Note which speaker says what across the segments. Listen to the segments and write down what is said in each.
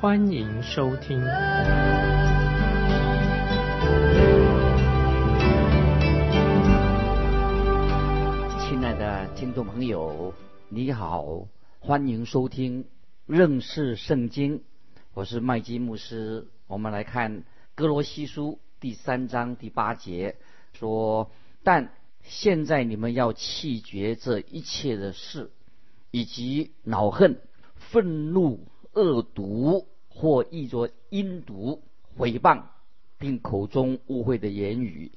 Speaker 1: 欢迎收听。
Speaker 2: 亲爱的听众朋友，你好，欢迎收听认识圣经。我是麦基牧师。我们来看哥罗西书第三章第八节，说：“但现在你们要弃绝这一切的事，以及恼恨、愤怒、恶毒，或译作阴毒、诽谤，并口中污秽的言语。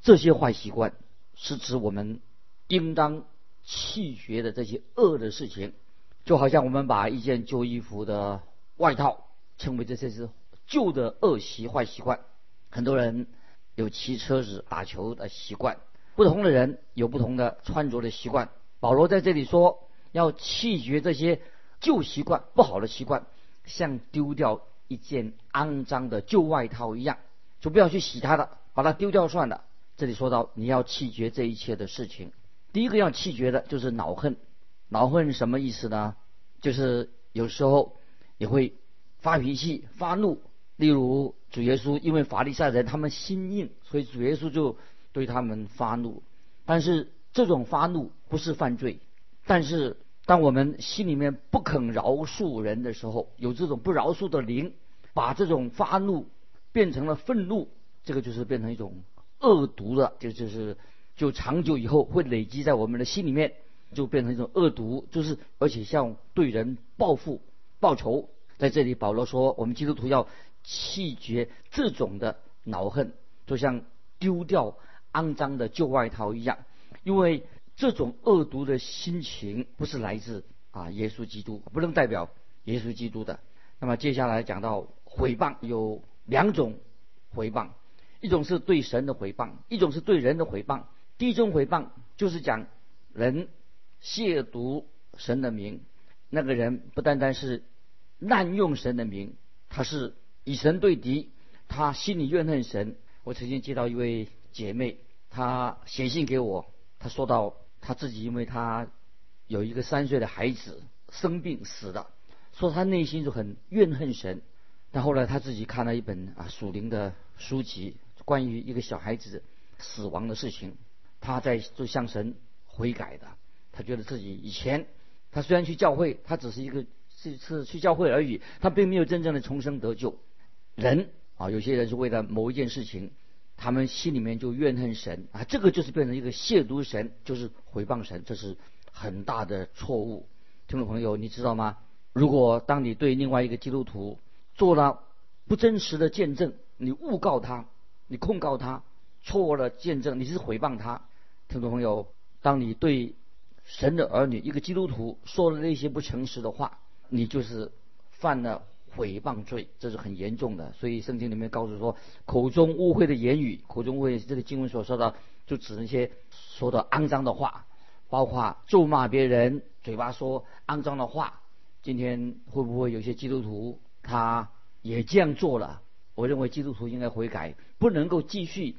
Speaker 2: 这些坏习惯是指我们应当弃绝的这些恶的事情。就好像我们把一件旧衣服的外套称为这些是旧的恶习、坏习惯。很多人有骑车子、打球的习惯。不同的人有不同的穿着的习惯。保罗在这里说，要弃绝这些旧习惯、不好的习惯，像丢掉一件肮脏的旧外套一样，就不要去洗它了，把它丢掉算了。这里说到你要弃绝这一切的事情，第一个要弃绝的就是恼恨。恼恨什么意思呢？就是有时候也会发脾气、发怒。例如主耶稣因为法利赛人他们心硬，所以主耶稣就。对他们发怒，但是这种发怒不是犯罪。但是当我们心里面不肯饶恕人的时候，有这种不饶恕的灵，把这种发怒变成了愤怒，这个就是变成一种恶毒的，就就是就长久以后会累积在我们的心里面，就变成一种恶毒，就是而且像对人报复、报仇。在这里，保罗说，我们基督徒要弃绝这种的恼恨，就像丢掉。肮脏的旧外套一样，因为这种恶毒的心情不是来自啊耶稣基督，不能代表耶稣基督的。那么接下来讲到毁谤，有两种毁谤，一种是对神的毁谤，一种是对人的毁谤。第一种毁谤就是讲人亵渎神的名，那个人不单单是滥用神的名，他是以神对敌，他心里怨恨神。我曾经接到一位。姐妹，她写信给我，她说到他自己，因为他有一个三岁的孩子生病死了，说他内心就很怨恨神。但后来他自己看了一本啊属灵的书籍，关于一个小孩子死亡的事情，他在就向神悔改的。他觉得自己以前，他虽然去教会，他只是一个是是去教会而已，他并没有真正的重生得救。人啊，有些人是为了某一件事情。他们心里面就怨恨神啊，这个就是变成一个亵渎神，就是毁谤神，这是很大的错误。听众朋友，你知道吗？如果当你对另外一个基督徒做了不真实的见证，你诬告他，你控告他错误的见证，你是毁谤他。听众朋友，当你对神的儿女一个基督徒说了那些不诚实的话，你就是犯了。诽谤罪，这是很严重的。所以圣经里面告诉说，口中污秽的言语，口中污秽，这个经文所说的，就指那些说的肮脏的话，包括咒骂别人，嘴巴说肮脏的话。今天会不会有些基督徒他也这样做了？我认为基督徒应该悔改，不能够继续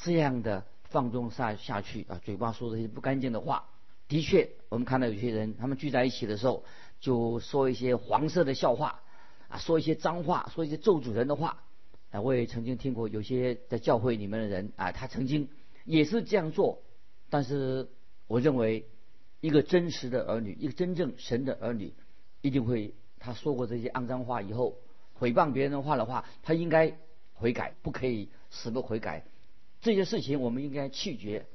Speaker 2: 这样的放纵下下去啊！嘴巴说这些不干净的话。的确，我们看到有些人他们聚在一起的时候，就说一些黄色的笑话。啊，说一些脏话，说一些咒主人的话，啊，我也曾经听过有些在教会里面的人啊，他曾经也是这样做。但是我认为，一个真实的儿女，一个真正神的儿女，一定会他说过这些肮脏话以后，诽谤别人的话的话，他应该悔改，不可以死不悔改。这些事情我们应该拒绝，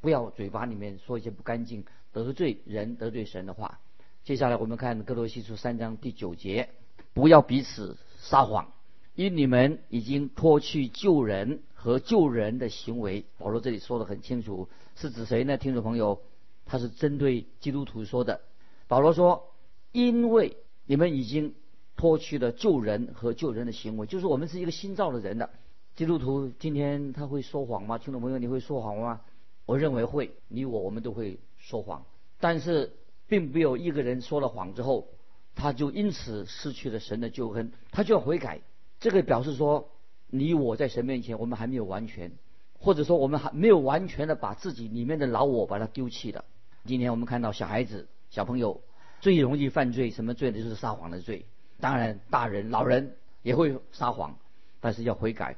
Speaker 2: 不要嘴巴里面说一些不干净、得罪人、得罪神的话。接下来我们看哥罗西书三章第九节。不要彼此撒谎，因你们已经脱去救人和救人的行为。保罗这里说的很清楚，是指谁呢？听众朋友，他是针对基督徒说的。保罗说：“因为你们已经脱去了救人和救人的行为，就是我们是一个新造的人的基督徒。今天他会说谎吗？听众朋友，你会说谎吗？我认为会，你我我们都会说谎，但是并没有一个人说了谎之后，他就因此失去了神的救恩，他就要悔改。这个表示说，你我在神面前，我们还没有完全，或者说我们还没有完全的把自己里面的老我把它丢弃了。今天我们看到小孩子、小朋友最容易犯罪，什么罪呢？就是撒谎的罪。当然，大人、老人也会撒谎，但是要悔改。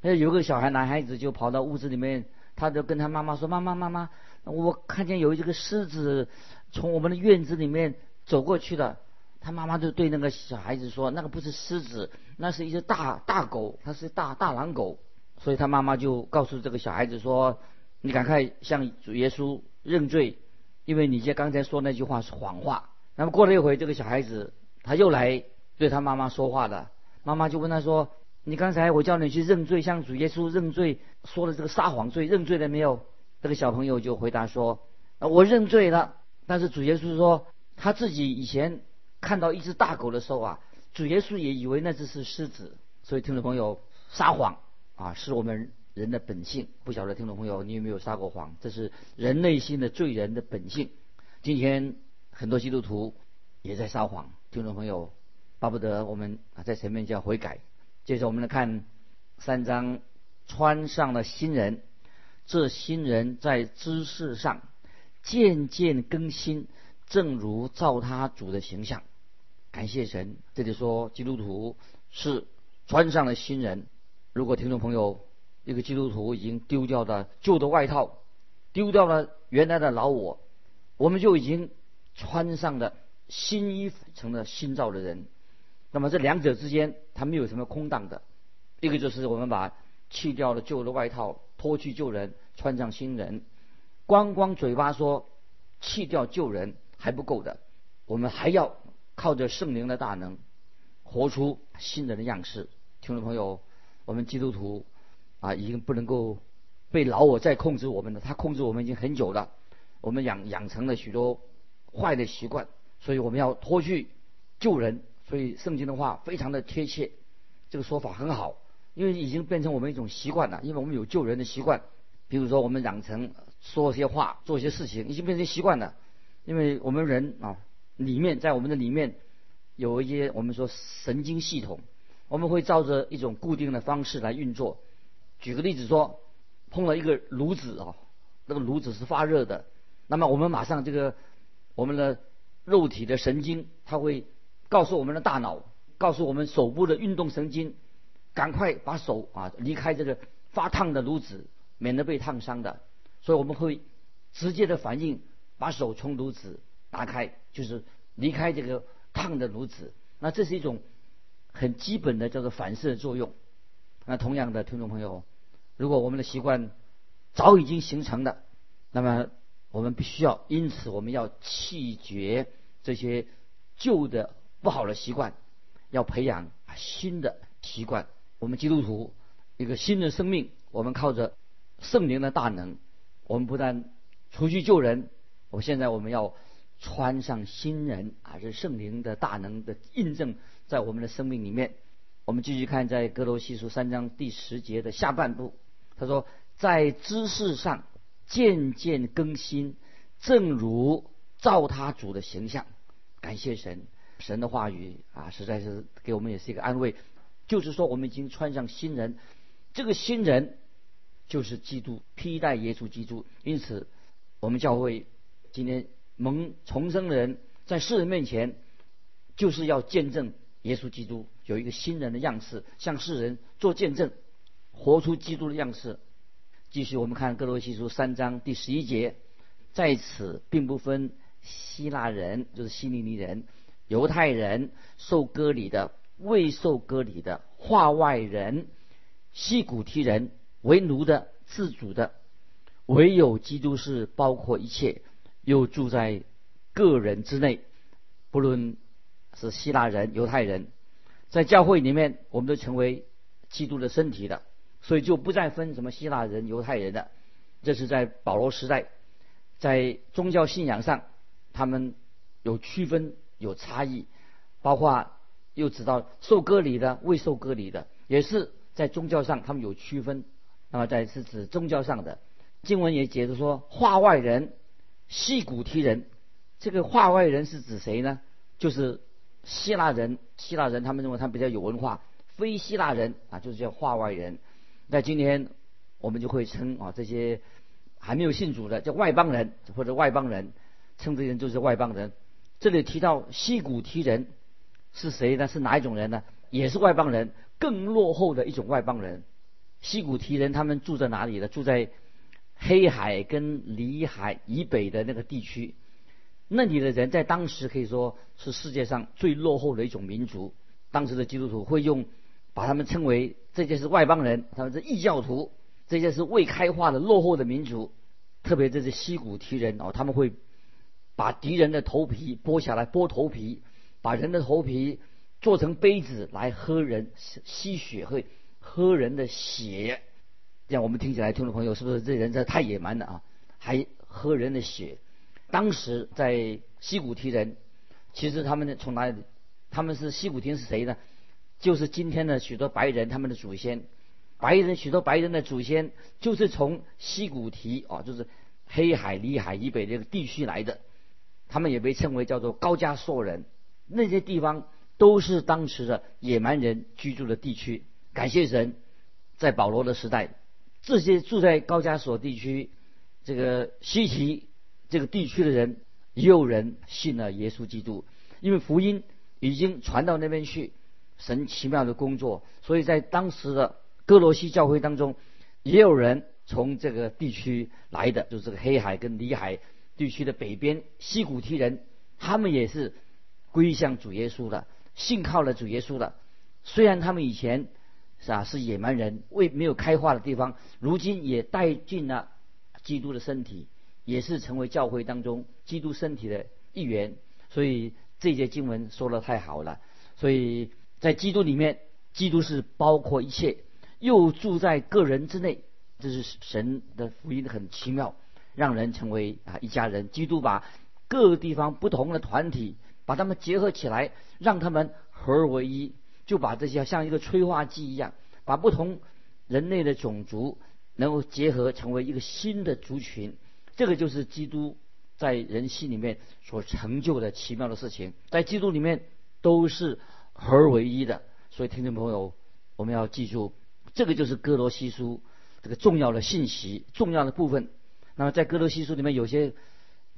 Speaker 2: 那有个小孩，男孩子就跑到屋子里面。他就跟他妈妈说：“妈妈，妈妈，我看见有这个狮子从我们的院子里面走过去了。”他妈妈就对那个小孩子说：“那个不是狮子，那是一只大大狗，它是大大狼狗。”所以他妈妈就告诉这个小孩子说：“你赶快向主耶稣认罪，因为你这刚才说那句话是谎话。”那么过了一会，这个小孩子他又来对他妈妈说话了。妈妈就问他说。你刚才我叫你去认罪，向主耶稣认罪，说了这个撒谎罪，认罪了没有？这个小朋友就回答说：“我认罪了。”但是主耶稣说，他自己以前看到一只大狗的时候啊，主耶稣也以为那只是狮子。所以听众朋友，撒谎啊，是我们人的本性。不晓得听众朋友，你有没有撒过谎？这是人内心的罪人的本性。今天很多基督徒也在撒谎。听众朋友，巴不得我们啊在前面就要悔改。接着我们来看三章，穿上了新人，这新人在知识上渐渐更新，正如照他主的形象。感谢神，这里说基督徒是穿上了新人。如果听众朋友一个基督徒已经丢掉了旧的外套，丢掉了原来的老我，我们就已经穿上了新衣服，成了新造的人。那么这两者之间，它没有什么空档的。一个就是我们把弃掉了旧的外套，脱去旧人，穿上新人。光光嘴巴说弃掉旧人还不够的，我们还要靠着圣灵的大能，活出新人的样式。听众朋友，我们基督徒啊，已经不能够被老我再控制我们了。他控制我们已经很久了，我们养养成了许多坏的习惯，所以我们要脱去旧人。所以圣经的话非常的贴切，这个说法很好，因为已经变成我们一种习惯了。因为我们有救人的习惯，比如说我们养成说些话、做些事情，已经变成习惯了。因为我们人啊，里面在我们的里面有一些我们说神经系统，我们会照着一种固定的方式来运作。举个例子说，碰了一个炉子啊，那个炉子是发热的，那么我们马上这个我们的肉体的神经它会。告诉我们的大脑，告诉我们手部的运动神经，赶快把手啊离开这个发烫的炉子，免得被烫伤的。所以我们会直接的反应，把手从炉子拿开，就是离开这个烫的炉子。那这是一种很基本的叫做反射作用。那同样的听众朋友，如果我们的习惯早已经形成了，那么我们必须要因此我们要弃绝这些旧的。不好的习惯，要培养新的习惯。我们基督徒一个新的生命，我们靠着圣灵的大能，我们不但除去旧人，我现在我们要穿上新人啊！这圣灵的大能的印证在我们的生命里面。我们继续看在哥罗西书三章第十节的下半部，他说：“在知识上渐渐更新，正如照他主的形象。”感谢神。神的话语啊，实在是给我们也是一个安慰，就是说我们已经穿上新人，这个新人就是基督，披戴耶稣基督。因此，我们教会今天蒙重生的人，在世人面前，就是要见证耶稣基督有一个新人的样式，向世人做见证，活出基督的样式。继续，我们看哥罗西书三章第十一节，在此并不分希腊人，就是希利尼人。犹太人受割礼的，未受割礼的，化外人，西古提人，为奴的，自主的，唯有基督是包括一切，又住在个人之内，不论是希腊人、犹太人，在教会里面，我们都成为基督的身体的，所以就不再分什么希腊人、犹太人的。这是在保罗时代，在宗教信仰上，他们有区分。有差异，包括又知道受割礼的、未受割礼的，也是在宗教上他们有区分。那么在是指宗教上的经文也解释说，化外人、西古提人，这个化外人是指谁呢？就是希腊人，希腊人他们认为他比较有文化，非希腊人啊，就是叫化外人。那今天我们就会称啊这些还没有信主的叫外邦人或者外邦人，称这些人就是外邦人。这里提到西古提人是谁呢？是哪一种人呢？也是外邦人，更落后的一种外邦人。西古提人他们住在哪里呢？住在黑海跟里海以北的那个地区。那里的人在当时可以说是世界上最落后的一种民族。当时的基督徒会用把他们称为这些是外邦人，他们是异教徒，这些是未开化的落后的民族。特别这是西古提人哦，他们会把敌人的头皮剥下来，剥头皮，把人的头皮做成杯子来喝人吸血会。喝人的血，这样我们听起来，听众朋友是不是这人这太野蛮了啊？还喝人的血。当时在西古提人，其实他们从哪里？他们是西古提是谁呢？就是今天的许多白人他们的祖先，白人许多白人的祖先就是从西古提啊，就是黑海、里海以北这个地区来的。他们也被称为叫做高加索人。那些地方都是当时的野蛮人居住的地区。感谢神，在保罗的时代，这些住在高加索地区、这个西提这个地区的人，也有人信了耶稣基督，因为福音已经传到那边去，神奇妙的工作，所以在当时的哥罗西教会当中，也有人从这个地区来的，就是这个黑海跟里海地区的北边西古提人，他们也是归向主耶稣的，信靠了主耶稣的，虽然他们以前。是啊，是野蛮人未没有开化的地方，如今也带进了基督的身体，也是成为教会当中基督身体的一员。所以这节经文说的太好了。所以在基督里面，基督是包括一切，又住在个人之内。这是神的福音很奇妙，让人成为啊一家人。基督把各个地方不同的团体，把他们结合起来，让他们合而为一。就把这些像一个催化剂一样，把不同人类的种族能够结合成为一个新的族群，这个就是基督在人心里面所成就的奇妙的事情。在基督里面都是合而为一的，所以听众朋友，我们要记住，这个就是哥罗西书这个重要的信息、重要的部分。那么在哥罗西书里面有些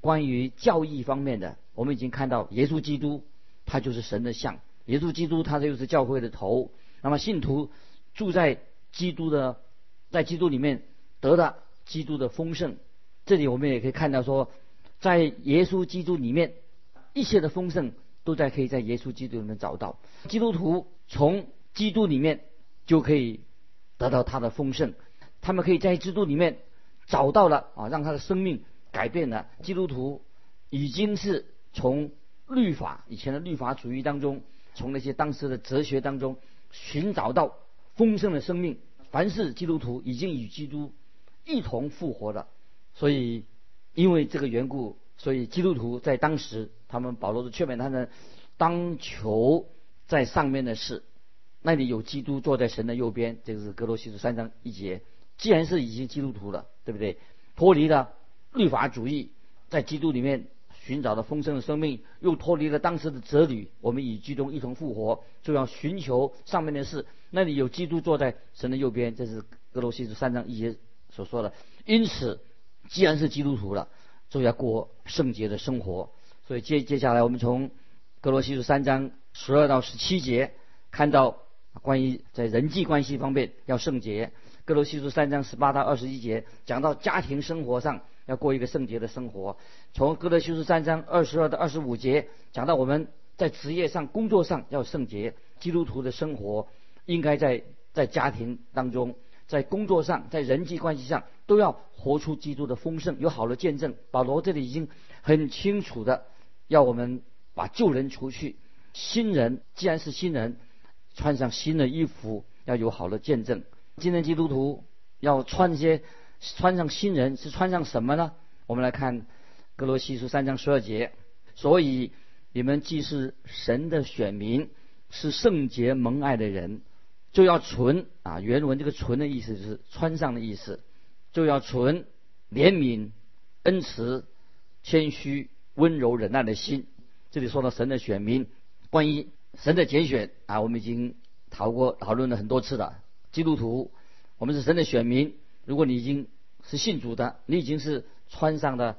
Speaker 2: 关于教义方面的，我们已经看到耶稣基督他就是神的像。耶稣基督，他又是教会的头。那么信徒住在基督的，在基督里面得到基督的丰盛。这里我们也可以看到说，在耶稣基督里面，一切的丰盛都在可以在耶稣基督里面找到。基督徒从基督里面就可以得到他的丰盛。他们可以在基督里面找到了啊，让他的生命改变了。基督徒已经是从律法以前的律法主义当中。从那些当时的哲学当中寻找到丰盛的生命，凡是基督徒已经与基督一同复活了。所以，因为这个缘故，所以基督徒在当时，他们保罗的劝勉他们，当求在上面的事，那里有基督坐在神的右边。这个是格罗西书三章一节。既然是已经基督徒了，对不对？脱离了律法主义，在基督里面。寻找的丰盛的生命，又脱离了当时的哲理。我们与基督一同复活，就要寻求上面的事。那里有基督坐在神的右边，这是格罗西斯三章一节所说的。因此，既然是基督徒了，就要过圣洁的生活。所以接接下来，我们从格罗西斯三章十二到十七节看到关于在人际关系方面要圣洁。格罗西斯三章十八到二十一节讲到家庭生活上。要过一个圣洁的生活。从哥德修斯三章二十二到二十五节讲到我们在职业上、工作上要圣洁。基督徒的生活应该在在家庭当中、在工作上、在人际关系上都要活出基督的丰盛，有好的见证。保罗这里已经很清楚的要我们把旧人除去，新人既然是新人，穿上新的衣服，要有好的见证。今天基督徒要穿些。穿上新人是穿上什么呢？我们来看格罗西书三章十二节。所以你们既是神的选民，是圣洁蒙爱的人，就要纯啊。原文这个“纯”的意思就是穿上的意思，就要纯怜悯、恩慈、谦虚、温柔、忍耐的心。这里说到神的选民，关于神的拣选啊，我们已经讨过讨论了很多次了。基督徒，我们是神的选民。如果你已经是信主的，你已经是穿上的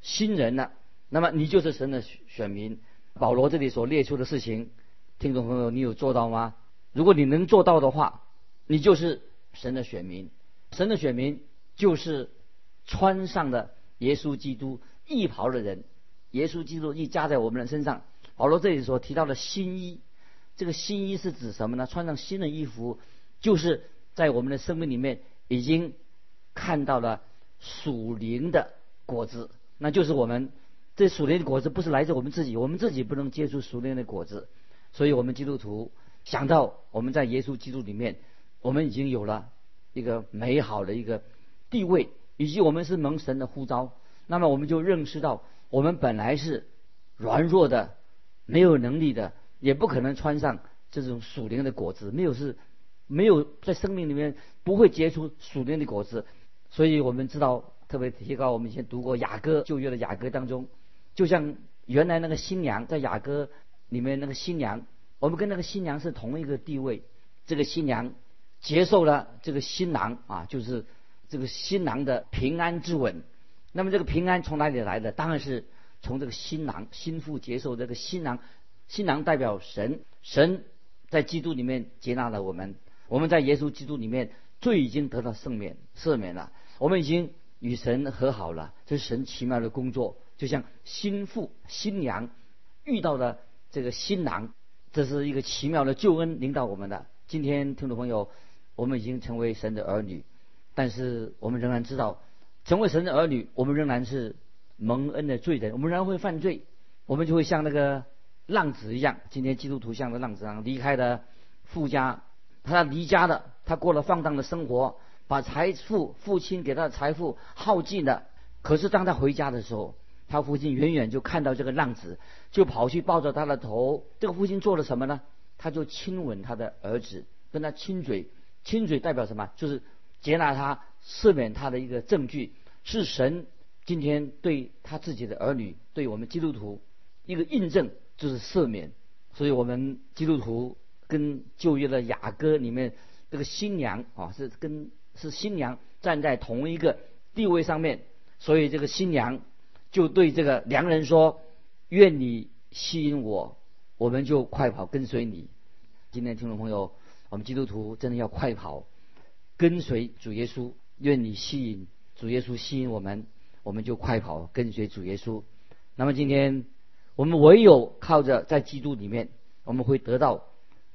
Speaker 2: 新人了，那么你就是神的选民。保罗这里所列出的事情，听众朋友，你有做到吗？如果你能做到的话，你就是神的选民。神的选民就是穿上的耶稣基督义袍的人。耶稣基督义加在我们的身上。保罗这里所提到的新衣，这个新衣是指什么呢？穿上新的衣服，就是在我们的生命里面已经看到了属灵的果子，那就是我们。这属灵的果子不是来自我们自己，我们自己不能接触属灵的果子，所以我们基督徒想到我们在耶稣基督里面，我们已经有了一个美好的一个地位，以及我们是蒙神的呼召，那么我们就认识到我们本来是软弱的，没有能力的，也不可能穿上这种属灵的果子，没有是，没有在生命里面不会结出属灵的果子，所以我们知道特别提高，我们以前读过雅歌旧约的雅歌当中。就像原来那个新娘在雅歌里面那个新娘，我们跟那个新娘是同一个地位。这个新娘接受了这个新郎啊，就是这个新郎的平安之吻。那么这个平安从哪里来的？当然是从这个新郎新妇接受这个新郎。新郎代表神，神在基督里面接纳了我们。我们在耶稣基督里面罪已经得到赦免，赦免了。我们已经与神和好了。这是神奇妙的工作。就像新妇、新娘遇到的这个新郎，这是一个奇妙的救恩领导我们的。今天听众朋友，我们已经成为神的儿女，但是我们仍然知道，成为神的儿女，我们仍然是蒙恩的罪人，我们仍然会犯罪，我们就会像那个浪子一样。今天基督徒像个浪子一样离开了富家，他离家的，他过了放荡的生活，把财富父亲给他的财富耗尽了。可是当他回家的时候，他父亲远远就看到这个浪子，就跑去抱着他的头。这个父亲做了什么呢？他就亲吻他的儿子，跟他亲嘴。亲嘴代表什么？就是接纳他、赦免他的一个证据，是神今天对他自己的儿女，对我们基督徒一个印证，就是赦免。所以我们基督徒跟旧约的雅歌里面这个新娘啊，是跟是新娘站在同一个地位上面。所以这个新娘。就对这个良人说：“愿你吸引我，我们就快跑跟随你。”今天听众朋友，我们基督徒真的要快跑，跟随主耶稣。愿你吸引主耶稣吸引我们，我们就快跑跟随主耶稣。那么今天我们唯有靠着在基督里面，我们会得到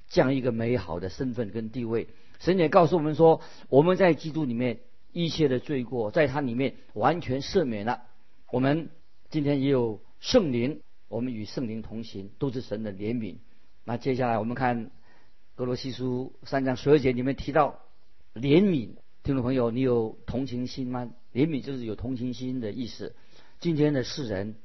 Speaker 2: 这样一个美好的身份跟地位。神也告诉我们说，我们在基督里面一切的罪过，在他里面完全赦免了。我们今天也有圣灵，我们与圣灵同行，都是神的怜悯。那接下来我们看格罗西书三章十二节里面提到怜悯，听众朋友，你有同情心吗？怜悯就是有同情心的意思。今天的世人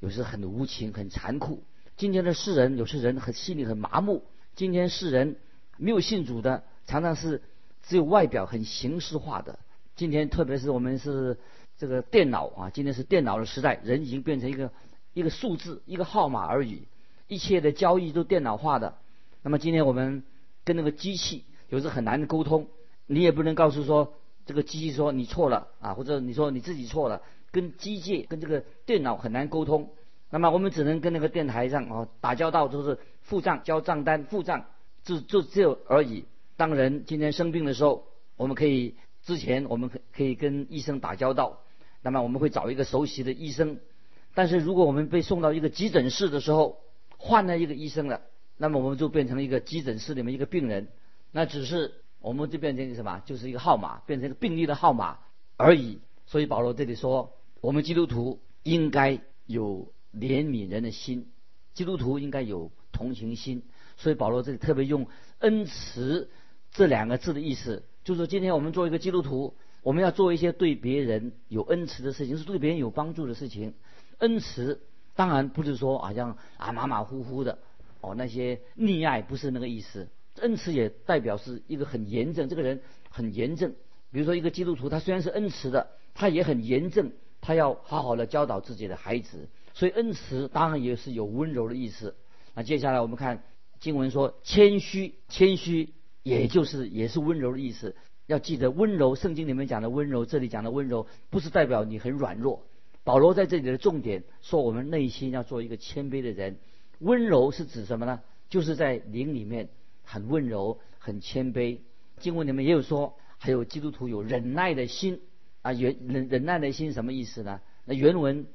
Speaker 2: 有时很无情、很残酷；今天的世人有时人很心里很麻木；今天世人没有信主的，常常是只有外表很形式化的。今天特别是我们是。这个电脑啊，今天是电脑的时代，人已经变成一个一个数字、一个号码而已，一切的交易都电脑化的。那么今天我们跟那个机器有时很难的沟通，你也不能告诉说这个机器说你错了啊，或者你说你自己错了，跟机械跟这个电脑很难沟通。那么我们只能跟那个电台上啊打交道，就是付账、交账单、付账，就就只有而已。当人今天生病的时候，我们可以之前我们可可以跟医生打交道。那么我们会找一个熟悉的医生，但是如果我们被送到一个急诊室的时候，换了一个医生了，那么我们就变成一个急诊室里面一个病人，那只是我们就变成一个什么，就是一个号码，变成一个病例的号码而已。所以保罗这里说，我们基督徒应该有怜悯人的心，基督徒应该有同情心。所以保罗这里特别用恩慈这两个字的意思，就是今天我们做一个基督徒。我们要做一些对别人有恩慈的事情，是对别人有帮助的事情。恩慈当然不是说好像啊马马虎虎的，哦那些溺爱，不是那个意思。恩慈也代表是一个很严正，这个人很严正。比如说一个基督徒，他虽然是恩慈的，他也很严正，他要好好的教导自己的孩子。所以恩慈当然也是有温柔的意思。那接下来我们看经文说谦虚，谦虚也就是也是温柔的意思。要记得温柔，圣经里面讲的温柔，这里讲的温柔不是代表你很软弱。保罗在这里的重点说，我们内心要做一个谦卑的人。温柔是指什么呢？就是在灵里面很温柔、很谦卑。经文里面也有说，还有基督徒有忍耐的心啊，忍忍忍耐的心什么意思呢？那原文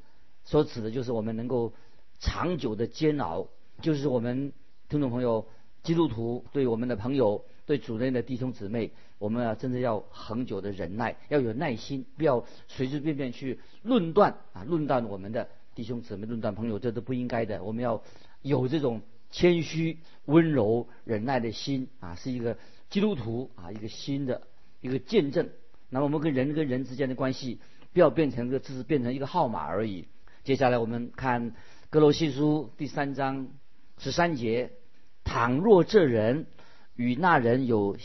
Speaker 2: 所指的就是我们能够长久的煎熬，就是我们听众朋友基督徒对我们的朋友。对主内的弟兄姊妹，我们啊真的要恒久的忍耐，要有耐心，不要随随便便去论断啊，论断我们的弟兄姊妹，论断朋友，这都不应该的。我们要有这种谦虚、温柔、忍耐的心啊，是一个基督徒啊，一个新的一个见证。那么我们跟人跟人之间的关系，不要变成个只是变成一个号码而已。接下来我们看哥罗西书第三章十三节：倘若这人。与那人有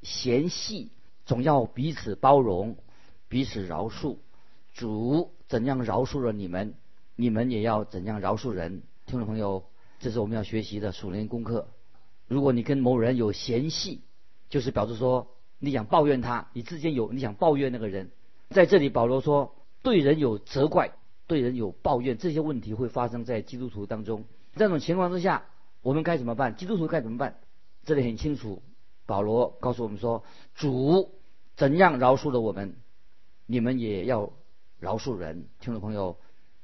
Speaker 2: 嫌隙，总要彼此包容，彼此饶恕。主怎样饶恕了你们，你们也要怎样饶恕人。听众朋友，这是我们要学习的属灵功课。如果你跟某人有嫌隙，就是表示说你想抱怨他，你之间有你想抱怨那个人。在这里，保罗说，对人有责怪，对人有抱怨，这些问题会发生在基督徒当中。这种情况之下，我们该怎么办？基督徒该怎么办？这里很清楚，保罗告诉我们说：“主怎样饶恕了我们，你们也要饶恕人。”听众朋友，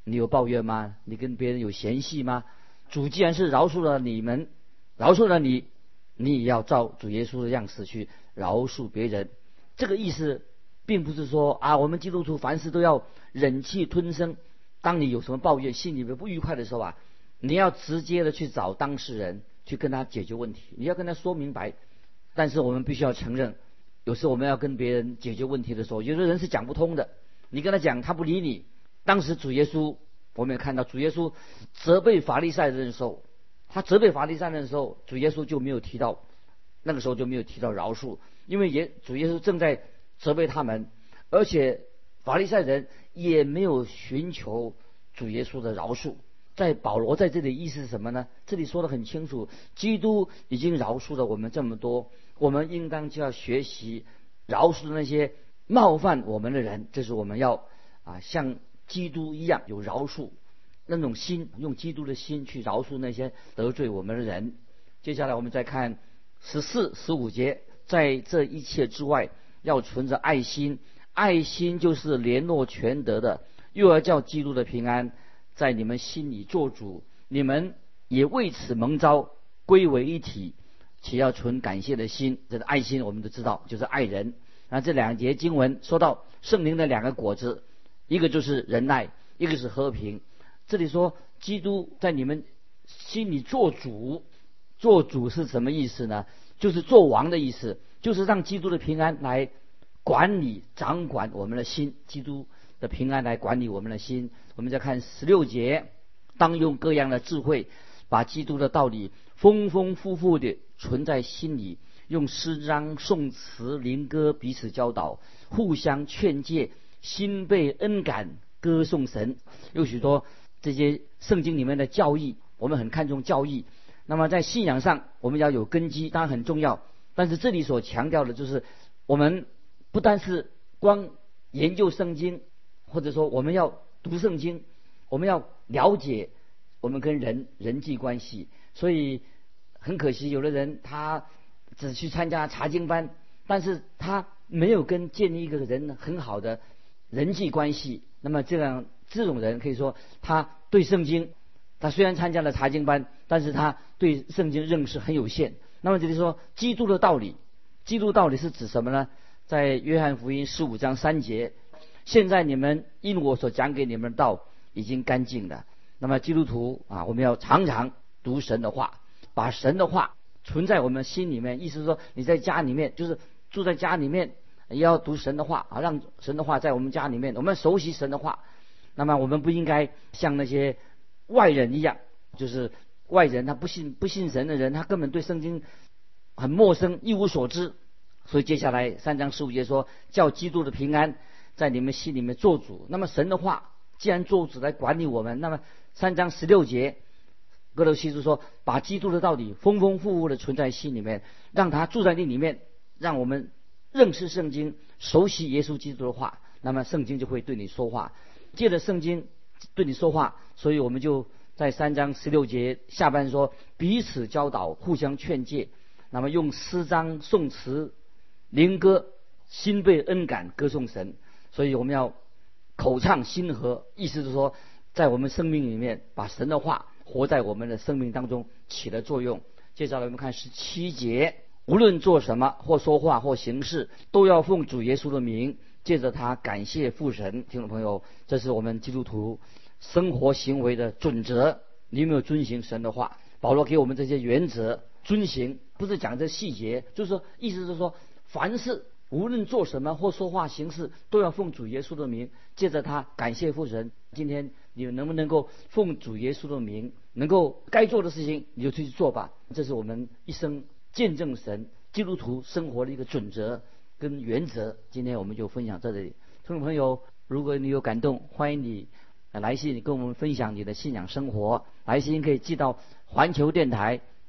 Speaker 2: 你有抱怨吗？你跟别人有嫌隙吗？主既然是饶恕了你们，饶恕了你，你也要照主耶稣的样式去饶恕别人。这个意思并不是说啊，我们基督徒凡事都要忍气吞声。当你有什么抱怨、心里面不愉快的时候啊，你要直接的去找当事人。去跟他解决问题，你要跟他说明白。但是我们必须要承认，有时我们要跟别人解决问题的时候，有的人是讲不通的。你跟他讲，他不理你。当时主耶稣，我们也看到主耶稣责备法利赛人的时候，他责备法利赛人的时候，主耶稣就没有提到，那个时候就没有提到饶恕，因为也主耶稣正在责备他们，而且法利赛人也没有寻求主耶稣的饶恕。在保罗在这里意思是什么呢？这里说的很清楚，基督已经饶恕了我们这么多，我们应当就要学习饶恕那些冒犯我们的人。这是我们要啊，像基督一样有饶恕那种心，用基督的心去饶恕那些得罪我们的人。接下来我们再看十四、十五节，在这一切之外，要存着爱心，爱心就是联络全德的，又要叫基督的平安。在你们心里做主，你们也为此蒙召归为一体，且要存感谢的心。这个爱心我们都知道，就是爱人。那这两节经文说到圣灵的两个果子，一个就是仁爱，一个是和平。这里说基督在你们心里做主，做主是什么意思呢？就是做王的意思，就是让基督的平安来管理、掌管我们的心。基督。平安来管理我们的心。我们再看十六节，当用各样的智慧，把基督的道理丰丰富富的存在心里，用诗章、颂词、灵歌彼此教导，互相劝诫，心被恩感，歌颂神。有许多这些圣经里面的教义，我们很看重教义。那么在信仰上，我们要有根基，当然很重要。但是这里所强调的就是，我们不单是光研究圣经。或者说，我们要读圣经，我们要了解我们跟人人际关系。所以很可惜，有的人他只去参加查经班，但是他没有跟建立一个人很好的人际关系。那么这样这种人可以说，他对圣经，他虽然参加了查经班，但是他对圣经认识很有限。那么这里说，基督的道理，基督道理是指什么呢？在约翰福音十五章三节。现在你们因我所讲给你们的道已经干净了。那么基督徒啊，我们要常常读神的话，把神的话存在我们心里面。意思是说，你在家里面，就是住在家里面，也要读神的话啊，让神的话在我们家里面，我们熟悉神的话。那么我们不应该像那些外人一样，就是外人，他不信不信神的人，他根本对圣经很陌生，一无所知。所以接下来三章十五节说，叫基督的平安在你们心里面做主。那么神的话既然做主来管理我们，那么三章十六节，哥罗西书说，把基督的道理丰丰富富的存在心里面，让他住在那里面，让我们认识圣经，熟悉耶稣基督的话，那么圣经就会对你说话。借着圣经对你说话，所以我们就在三章十六节下半说，彼此教导，互相劝诫，那么用诗章颂词。灵歌，心被恩感，歌颂神。所以我们要口唱心和，意思是说，在我们生命里面，把神的话活在我们的生命当中起了作用。接下来我们看十七节，无论做什么，或说话，或行事，都要奉主耶稣的名，借着他感谢父神。听众朋友，这是我们基督徒生活行为的准则。你有没有遵行神的话？保罗给我们这些原则，遵行不是讲这细节，就是说，意思是说。凡事无论做什么或说话行事，都要奉主耶稣的名，借着他感谢父神。今天你能不能够奉主耶稣的名，能够该做的事情你就去做吧。这是我们一生见证神基督徒生活的一个准则跟原则。今天我们就分享到这里，听众朋友，如果你有感动，欢迎你来信跟我们分享你的信仰生活。来信可以寄到环球电台。